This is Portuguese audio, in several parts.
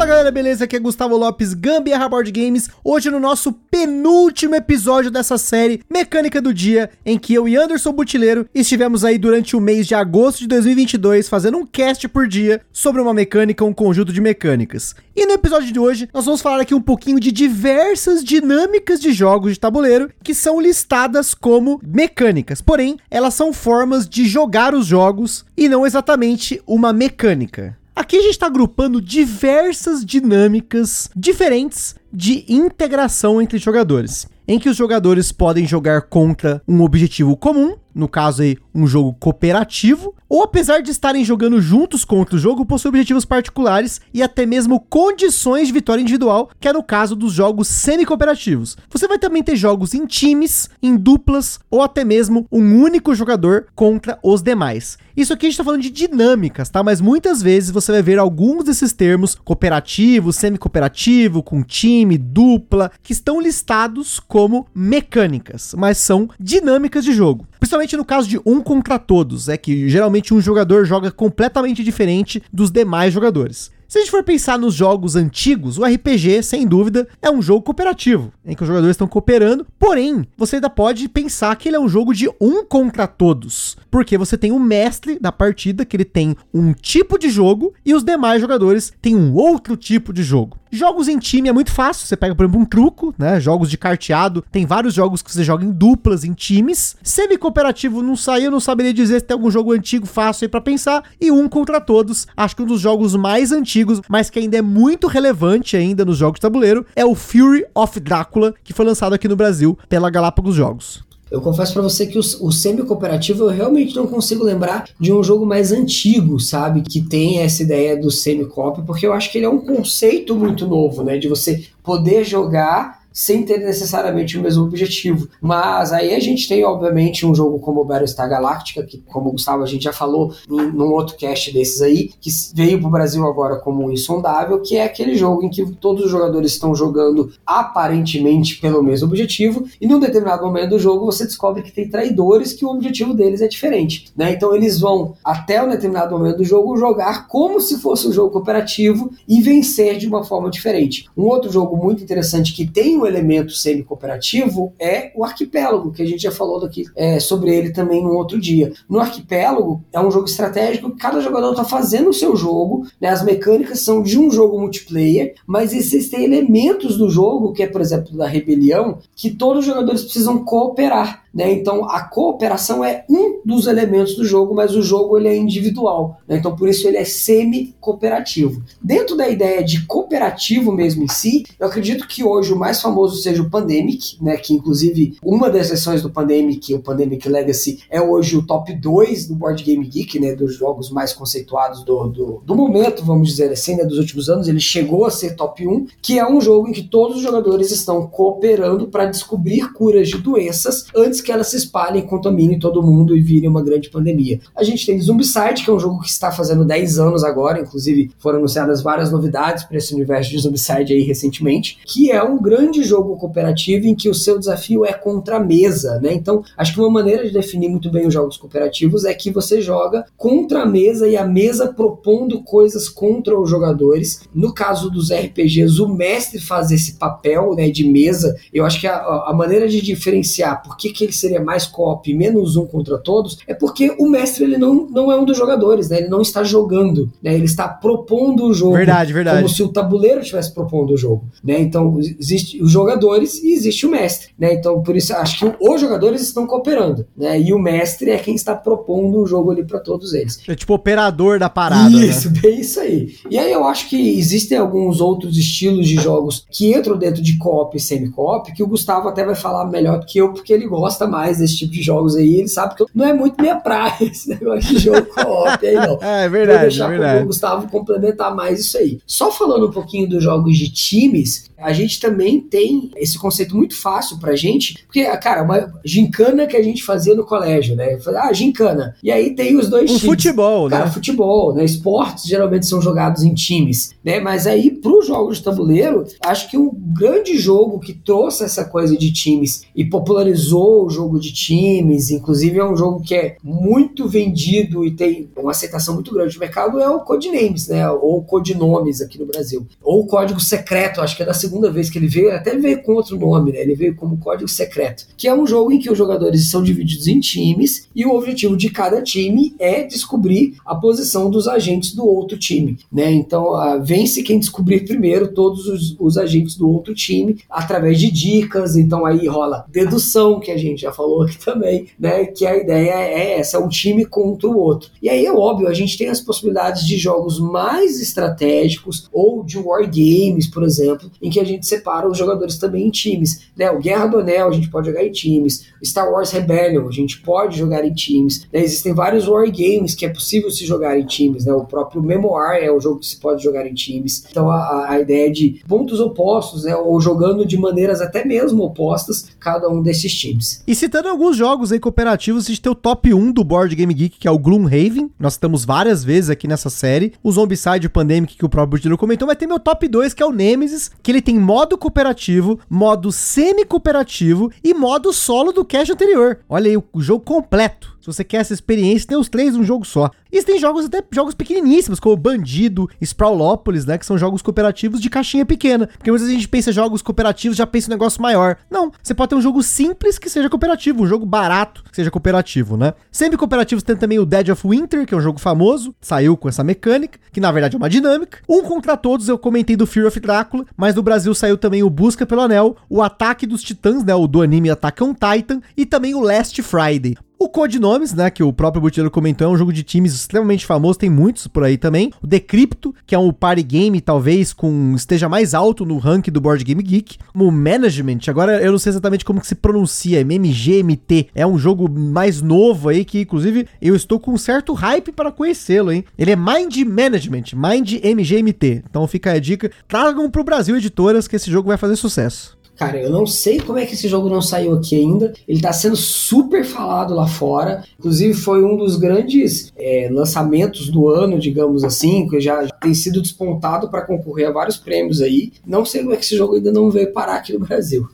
Fala galera, beleza? Aqui é Gustavo Lopes, Gambiarra Board Games. Hoje no nosso penúltimo episódio dessa série Mecânica do Dia, em que eu e Anderson Butileiro estivemos aí durante o mês de agosto de 2022 fazendo um cast por dia sobre uma mecânica, um conjunto de mecânicas. E no episódio de hoje, nós vamos falar aqui um pouquinho de diversas dinâmicas de jogos de tabuleiro que são listadas como mecânicas. Porém, elas são formas de jogar os jogos e não exatamente uma mecânica. Aqui a gente está agrupando diversas dinâmicas diferentes de integração entre jogadores, em que os jogadores podem jogar contra um objetivo comum, no caso aí um jogo cooperativo, ou apesar de estarem jogando juntos contra o jogo, possuem objetivos particulares e até mesmo condições de vitória individual, que é no caso dos jogos semi-cooperativos. Você vai também ter jogos em times, em duplas ou até mesmo um único jogador contra os demais. Isso aqui a gente tá falando de dinâmicas, tá? Mas muitas vezes você vai ver alguns desses termos cooperativo, semi-cooperativo, com time, dupla, que estão listados como mecânicas, mas são dinâmicas de jogo. Principalmente no caso de um contra todos, é que geralmente um jogador joga completamente diferente dos demais jogadores. Se a gente for pensar nos jogos antigos, o RPG, sem dúvida, é um jogo cooperativo, em que os jogadores estão cooperando, porém, você ainda pode pensar que ele é um jogo de um contra todos, porque você tem um mestre da partida, que ele tem um tipo de jogo, e os demais jogadores têm um outro tipo de jogo. Jogos em time é muito fácil, você pega, por exemplo, um truco, né? Jogos de carteado, tem vários jogos que você joga em duplas, em times. Semi-cooperativo não saiu, não saberia dizer se tem algum jogo antigo fácil aí pra pensar. E um contra todos, acho que um dos jogos mais antigos, mas que ainda é muito relevante ainda nos jogos de tabuleiro, é o Fury of Drácula, que foi lançado aqui no Brasil pela Galápagos Jogos. Eu confesso para você que o, o semi-cooperativo eu realmente não consigo lembrar de um jogo mais antigo, sabe? Que tem essa ideia do semi-cop, porque eu acho que ele é um conceito muito novo, né? De você poder jogar sem ter necessariamente o mesmo objetivo. Mas aí a gente tem, obviamente, um jogo como o Battlestar Galactica, que, como o Gustavo a gente já falou em, num outro cast desses aí, que veio para o Brasil agora como insondável, que é aquele jogo em que todos os jogadores estão jogando aparentemente pelo mesmo objetivo, e num determinado momento do jogo você descobre que tem traidores que o objetivo deles é diferente. Né? Então eles vão, até um determinado momento do jogo, jogar como se fosse um jogo cooperativo e vencer de uma forma diferente. Um outro jogo muito interessante que tem um elemento semi-cooperativo é o arquipélago, que a gente já falou daqui é, sobre ele também num outro dia. No arquipélago é um jogo estratégico, cada jogador está fazendo o seu jogo, né, as mecânicas são de um jogo multiplayer, mas existem elementos do jogo, que é, por exemplo, da rebelião, que todos os jogadores precisam cooperar. Né? Então a cooperação é um dos elementos do jogo, mas o jogo ele é individual. Né? Então por isso ele é semi-cooperativo. Dentro da ideia de cooperativo mesmo em si, eu acredito que hoje o mais famoso seja o Pandemic, né? que inclusive uma das sessões do Pandemic, o Pandemic Legacy, é hoje o top 2 do Board Game Geek, né? dos jogos mais conceituados do, do, do momento, vamos dizer assim, né? dos últimos anos. Ele chegou a ser top 1, que é um jogo em que todos os jogadores estão cooperando para descobrir curas de doenças antes que elas se espalhem, contaminem todo mundo e virem uma grande pandemia. A gente tem Zombicide, que é um jogo que está fazendo 10 anos agora, inclusive foram anunciadas várias novidades para esse universo de Zombicide aí recentemente, que é um grande jogo cooperativo em que o seu desafio é contra a mesa, né? Então, acho que uma maneira de definir muito bem os jogos cooperativos é que você joga contra a mesa e a mesa propondo coisas contra os jogadores. No caso dos RPGs, o mestre faz esse papel né, de mesa. Eu acho que a, a maneira de diferenciar por que, que ele seria mais co-op menos um contra todos, é porque o mestre ele não, não é um dos jogadores, né? Ele não está jogando, né? Ele está propondo o jogo. Verdade, verdade. Como se o tabuleiro estivesse propondo o jogo, né? Então, existe os jogadores e existe o mestre, né? Então, por isso, acho que os jogadores estão cooperando, né? E o mestre é quem está propondo o jogo ali para todos eles. É tipo operador da parada, né? Isso, né? bem isso aí. E aí eu acho que existem alguns outros estilos de jogos que entram dentro de co-op e semi-co-op, que o Gustavo até vai falar melhor do que eu, porque ele gosta mais desse tipo de jogos aí, ele sabe que não é muito minha praia esse negócio de jogo co-op aí, não. É, é verdade. Vou deixar é verdade. o Gustavo complementar mais isso aí. Só falando um pouquinho dos jogos de times, a gente também tem esse conceito muito fácil pra gente, porque, cara, uma gincana que a gente fazia no colégio, né? Ah, gincana. E aí tem os dois um times. futebol, cara, né? futebol, né? Esportes geralmente são jogados em times, né? Mas aí, pro jogo de tabuleiro, acho que um grande jogo que trouxe essa coisa de times e popularizou o jogo de times, inclusive é um jogo que é muito vendido e tem uma aceitação muito grande no mercado, é o Codenames, né? Ou Codinomes aqui no Brasil. Ou o Código Secreto, acho que é da segunda vez que ele veio, até veio com outro nome, né? Ele veio como Código Secreto, que é um jogo em que os jogadores são divididos em times e o objetivo de cada time é descobrir a posição dos agentes do outro time, né? Então, uh, vence quem descobrir primeiro todos os, os agentes do outro time através de dicas. Então, aí rola dedução, que a gente já falou aqui também, né? Que a ideia é essa, é um time contra o outro. E aí é óbvio, a gente tem as possibilidades de jogos mais estratégicos ou de wargames, por exemplo, em que a gente separa os jogadores também em times. Né? O Guerra do Anel a gente pode jogar em times, Star Wars Rebellion a gente pode jogar em times. Né? Existem vários wargames que é possível se jogar em times. Né? O próprio Memoir é um jogo que se pode jogar em times. Então a, a ideia de pontos opostos, né? ou jogando de maneiras até mesmo opostas, cada um desses times. E citando alguns jogos aí cooperativos, a gente tem o top 1 do Board Game Geek, que é o Gloomhaven. Nós estamos várias vezes aqui nessa série. O Zombicide Pandemic, que o próprio Budilo comentou, mas tem meu top 2, que é o Nemesis, que ele tem modo cooperativo, modo semi-cooperativo e modo solo do cache anterior. Olha aí, o jogo completo. Se você quer essa experiência, tem os três num jogo só. E tem jogos até jogos pequeniníssimos, como Bandido, Sprawlopolis, né? Que são jogos cooperativos de caixinha pequena. Porque às vezes a gente pensa jogos cooperativos, já pensa um negócio maior. Não, você pode ter um jogo simples que seja cooperativo, um jogo barato que seja cooperativo, né? Sempre cooperativos tem também o Dead of Winter, que é um jogo famoso, saiu com essa mecânica, que na verdade é uma dinâmica. Um contra todos, eu comentei do Fear of Drácula, mas no Brasil saiu também o Busca pelo Anel, o Ataque dos Titãs, né? O do anime Attack on Titan, e também o Last Friday. O Codinomes, né, que o próprio Butileiro comentou, é um jogo de times extremamente famoso, tem muitos por aí também. O Decrypto, que é um party game, talvez, com esteja mais alto no ranking do Board Game Geek. O Management, agora eu não sei exatamente como que se pronuncia, MMGMT. É um jogo mais novo aí, que inclusive eu estou com um certo hype para conhecê-lo, hein. Ele é Mind Management, Mind MGMT. Então fica a dica, tragam pro Brasil editoras que esse jogo vai fazer sucesso. Cara, eu não sei como é que esse jogo não saiu aqui ainda. Ele tá sendo super falado lá fora. Inclusive, foi um dos grandes é, lançamentos do ano, digamos assim, que já, tem sido despontado para concorrer a vários prêmios aí. Não sei como é que esse jogo ainda não veio parar aqui no Brasil.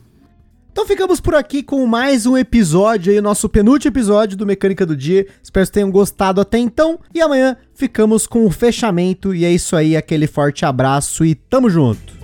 Então ficamos por aqui com mais um episódio aí, nosso penúltimo episódio do Mecânica do Dia. Espero que tenham gostado até então. E amanhã ficamos com o fechamento. E é isso aí, aquele forte abraço e tamo junto.